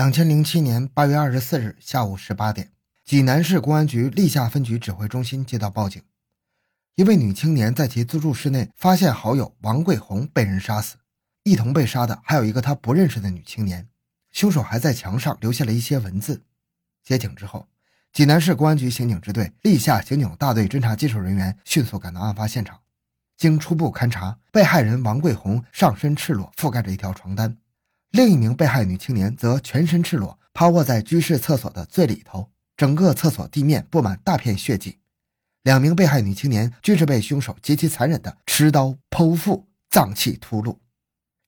两千零七年八月二十四日下午十八点，济南市公安局历下分局指挥中心接到报警，一位女青年在其租住室内发现好友王桂红被人杀死，一同被杀的还有一个她不认识的女青年，凶手还在墙上留下了一些文字。接警之后，济南市公安局刑警支队历下刑警大队侦查技术人员迅速赶到案发现场，经初步勘查，被害人王桂红上身赤裸，覆盖着一条床单。另一名被害女青年则全身赤裸，趴卧在居室厕所的最里头，整个厕所地面布满大片血迹。两名被害女青年均是被凶手极其残忍的持刀剖腹，脏器吐露。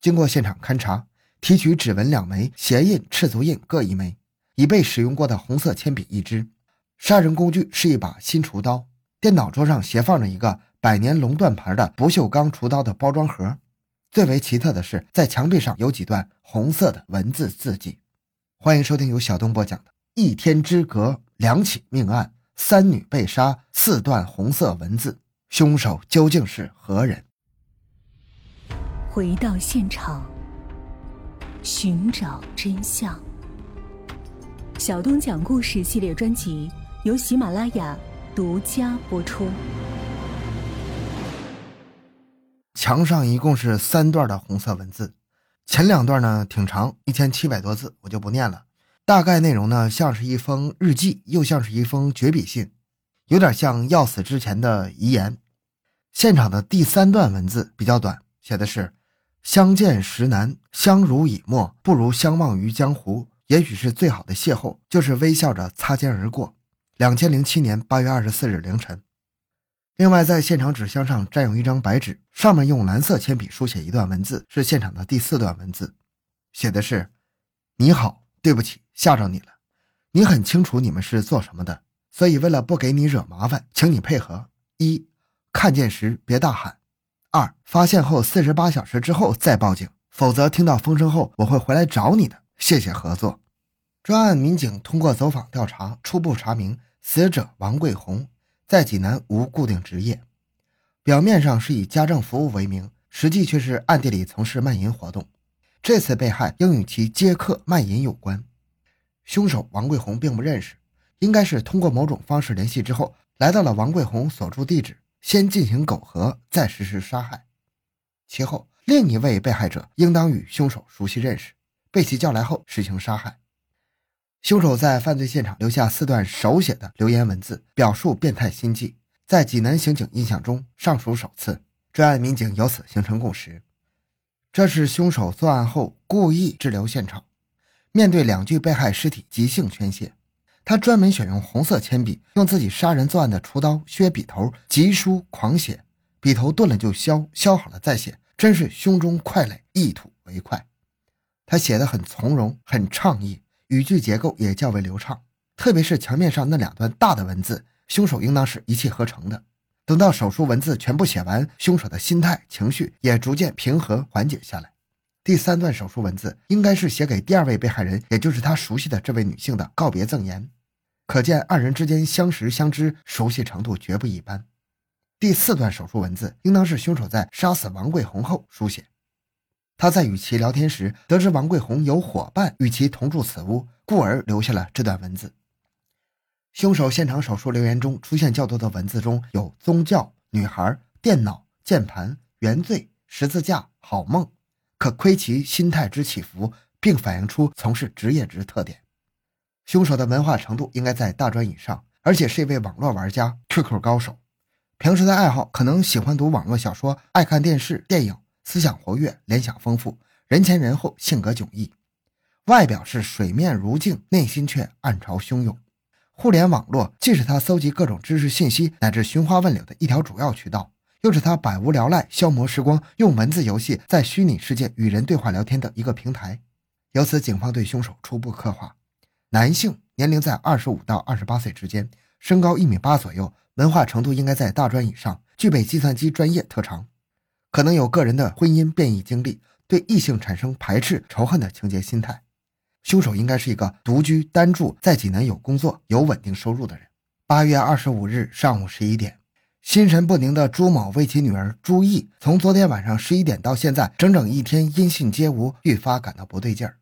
经过现场勘查，提取指纹两枚，鞋印、赤足印各一枚，已被使用过的红色铅笔一支。杀人工具是一把新厨刀。电脑桌上斜放着一个百年龙断牌的不锈钢厨刀的包装盒。最为奇特的是，在墙壁上有几段红色的文字字迹。欢迎收听由小东播讲的《一天之隔两起命案，三女被杀，四段红色文字，凶手究竟是何人？回到现场，寻找真相。小东讲故事系列专辑由喜马拉雅独家播出。墙上一共是三段的红色文字，前两段呢挺长，一千七百多字，我就不念了。大概内容呢像是一封日记，又像是一封绝笔信，有点像要死之前的遗言。现场的第三段文字比较短，写的是：“相见时难，相濡以沫，不如相忘于江湖。也许是最好的邂逅，就是微笑着擦肩而过。”两千零七年八月二十四日凌晨。另外，在现场纸箱上占有一张白纸，上面用蓝色铅笔书写一段文字，是现场的第四段文字，写的是：“你好，对不起，吓着你了。你很清楚你们是做什么的，所以为了不给你惹麻烦，请你配合。一，看见时别大喊；二，发现后四十八小时之后再报警，否则听到风声后我会回来找你的。谢谢合作。”专案民警通过走访调查，初步查明死者王桂红。在济南无固定职业，表面上是以家政服务为名，实际却是暗地里从事卖淫活动。这次被害应与其接客卖淫有关。凶手王桂红并不认识，应该是通过某种方式联系之后，来到了王桂红所住地址，先进行苟合，再实施杀害。其后，另一位被害者应当与凶手熟悉认识，被其叫来后实行杀害。凶手在犯罪现场留下四段手写的留言文字，表述变态心迹，在济南刑警印象中尚属首次。专案民警由此形成共识：这是凶手作案后故意滞留现场，面对两具被害尸体即兴宣泄。他专门选用红色铅笔，用自己杀人作案的厨刀削笔头，急书狂写，笔头钝了就削，削好了再写，真是胸中快垒，一吐为快。他写的很从容，很畅意。语句结构也较为流畅，特别是墙面上那两段大的文字，凶手应当是一气呵成的。等到手术文字全部写完，凶手的心态、情绪也逐渐平和缓解下来。第三段手术文字应该是写给第二位被害人，也就是他熟悉的这位女性的告别赠言，可见二人之间相识相知、熟悉程度绝不一般。第四段手术文字应当是凶手在杀死王桂红后书写。他在与其聊天时，得知王桂红有伙伴与其同住此屋，故而留下了这段文字。凶手现场手术留言中出现较多的文字中有宗教、女孩、电脑、键盘、原罪、十字架、好梦，可窥其心态之起伏，并反映出从事职业之特点。凶手的文化程度应该在大专以上，而且是一位网络玩家、QQ 高手。平时的爱好可能喜欢读网络小说，爱看电视、电影。思想活跃，联想丰富，人前人后性格迥异，外表是水面如镜，内心却暗潮汹涌。互联网络既是他搜集各种知识信息乃至寻花问柳的一条主要渠道，又是他百无聊赖消磨时光、用文字游戏在虚拟世界与人对话聊天的一个平台。由此，警方对凶手初步刻画：男性，年龄在二十五到二十八岁之间，身高一米八左右，文化程度应该在大专以上，具备计算机专业特长。可能有个人的婚姻变异经历，对异性产生排斥、仇恨的情节心态。凶手应该是一个独居单住，在济南有工作、有稳定收入的人。八月二十五日上午十一点，心神不宁的朱某为其女儿朱毅从昨天晚上十一点到现在整整一天音信皆无，愈发感到不对劲儿。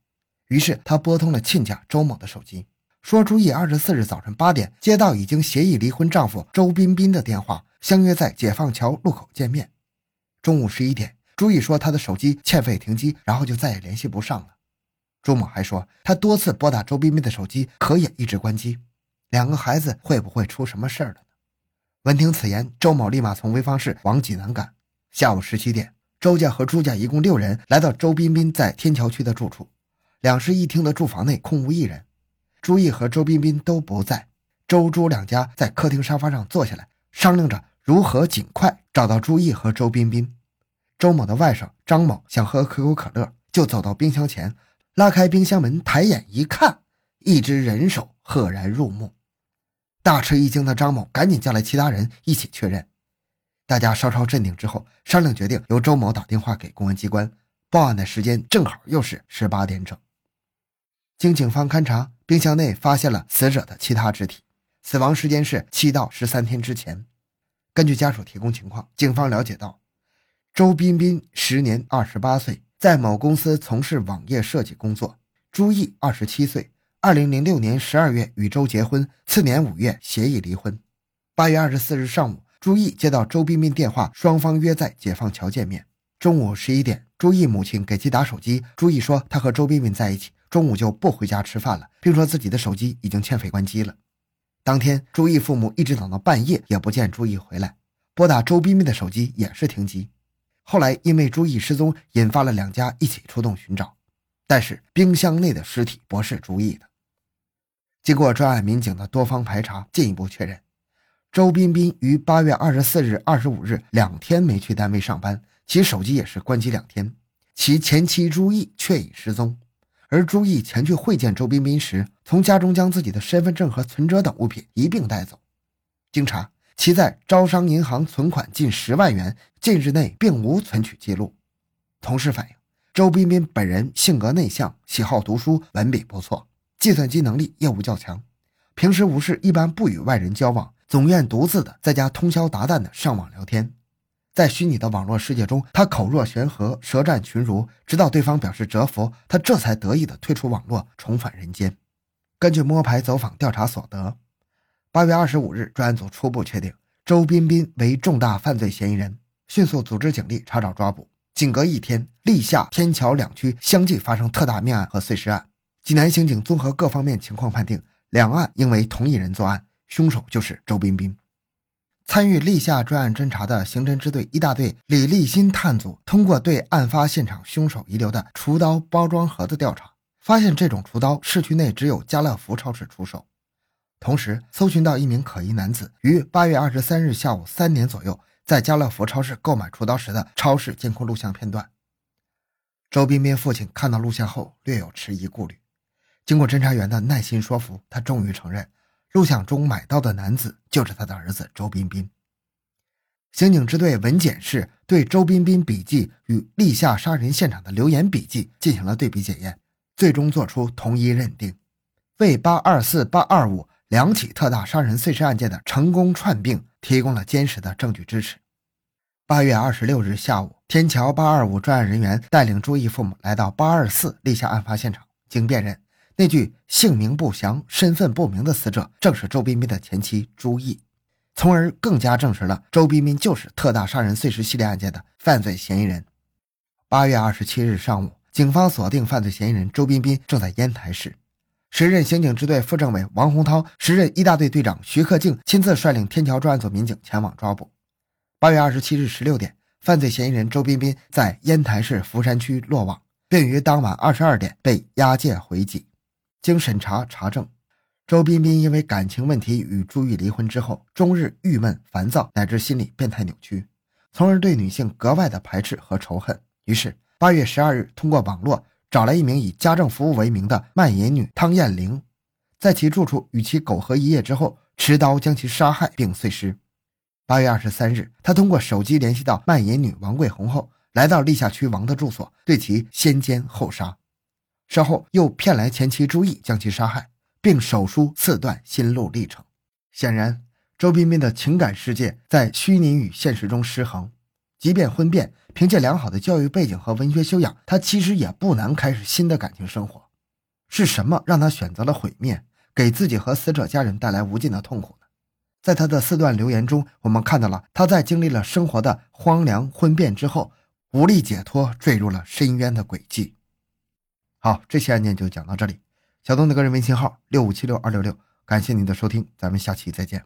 于是他拨通了亲家周某的手机，说朱毅二十四日早晨八点接到已经协议离婚丈夫周彬彬的电话，相约在解放桥路口见面。中午十一点，朱毅说他的手机欠费停机，然后就再也联系不上了。朱某还说，他多次拨打周彬彬的手机，可也一直关机。两个孩子会不会出什么事儿了呢？闻听此言，周某立马从潍坊市往济南赶。下午十七点，周家和朱家一共六人来到周彬彬在天桥区的住处。两室一厅的住房内空无一人，朱毅和周彬彬都不在。周朱两家在客厅沙发上坐下来，商量着如何尽快找到朱毅和周彬彬。周某的外甥张某想喝可口可乐，就走到冰箱前。拉开冰箱门，抬眼一看，一只人手赫然入目。大吃一惊的张某赶紧叫来其他人一起确认。大家稍稍镇定之后，商量决定由周某打电话给公安机关报案的时间正好又是十八点整。经警方勘查，冰箱内发现了死者的其他肢体，死亡时间是七到十三天之前。根据家属提供情况，警方了解到，周彬彬时年二十八岁。在某公司从事网页设计工作。朱毅，二十七岁，二零零六年十二月与周结婚，次年五月协议离婚。八月二十四日上午，朱毅接到周彬彬电话，双方约在解放桥见面。中午十一点，朱毅母亲给其打手机，朱毅说他和周彬彬在一起，中午就不回家吃饭了，并说自己的手机已经欠费关机了。当天，朱毅父母一直等到半夜也不见朱毅回来，拨打周彬彬的手机也是停机。后来因为朱毅失踪，引发了两家一起出动寻找，但是冰箱内的尸体不是朱毅的。经过专案民警的多方排查，进一步确认，周彬彬于八月二十四日、二十五日两天没去单位上班，其手机也是关机两天。其前妻朱毅却已失踪，而朱毅前去会见周彬彬时，从家中将自己的身份证和存折等物品一并带走。经查。其在招商银行存款近十万元，近日内并无存取记录。同事反映，周彬彬本人性格内向，喜好读书，文笔不错，计算机能力业务较强，平时无事一般不与外人交往，总愿独自的在家通宵达旦的上网聊天。在虚拟的网络世界中，他口若悬河，舌战群儒，直到对方表示折服，他这才得意的退出网络，重返人间。根据摸排走访调查所得。八月二十五日，专案组初步确定周彬彬为重大犯罪嫌疑人，迅速组织警力查找抓捕。仅隔一天，历下、天桥两区相继发生特大命案和碎尸案。济南刑警综合各方面情况判定，两案应为同一人作案，凶手就是周彬彬。参与历下专案侦查的刑侦支队一大队李立新探组，通过对案发现场凶手遗留的厨刀包装盒的调查，发现这种厨刀市区内只有家乐福超市出售。同时，搜寻到一名可疑男子于八月二十三日下午三点左右在家乐福超市购买厨刀时的超市监控录像片段。周彬彬父亲看到录像后略有迟疑顾虑，经过侦查员的耐心说服，他终于承认录像中买到的男子就是他的儿子周彬彬。刑警支队文检室对周彬彬笔记与立夏杀人现场的留言笔记进行了对比检验，最终作出同一认定，为八二四八二五。两起特大杀人碎尸案件的成功串并提供了坚实的证据支持。八月二十六日下午，天桥八二五专案人员带领朱毅父母来到八二四立夏案发现场，经辨认，那具姓名不详、身份不明的死者正是周彬彬的前妻朱毅，从而更加证实了周彬彬就是特大杀人碎尸系列案件的犯罪嫌疑人。八月二十七日上午，警方锁定犯罪嫌疑人周彬彬正在烟台市。时任刑警支队副政委王洪涛，时任一大队队长徐克敬亲自率领天桥专案组民警前往抓捕。八月二十七日十六点，犯罪嫌疑人周彬彬在烟台市福山区落网，并于当晚二十二点被押解回籍。经审查查证，周彬彬因为感情问题与朱玉离婚之后，终日郁闷烦躁，乃至心理变态扭曲，从而对女性格外的排斥和仇恨。于是八月十二日，通过网络。找来一名以家政服务为名的卖淫女汤艳玲，在其住处与其苟合一夜之后，持刀将其杀害并碎尸。八月二十三日，他通过手机联系到卖淫女王桂红后，来到历下区王的住所，对其先奸后杀。稍后又骗来前妻朱毅将其杀害，并手书四段心路历程。显然，周彬彬的情感世界在虚拟与现实中失衡。即便婚变，凭借良好的教育背景和文学修养，他其实也不难开始新的感情生活。是什么让他选择了毁灭，给自己和死者家人带来无尽的痛苦呢？在他的四段留言中，我们看到了他在经历了生活的荒凉婚变之后，无力解脱，坠入了深渊的轨迹。好，这期案件就讲到这里。小东的个人微信号六五七六二六六，感谢您的收听，咱们下期再见。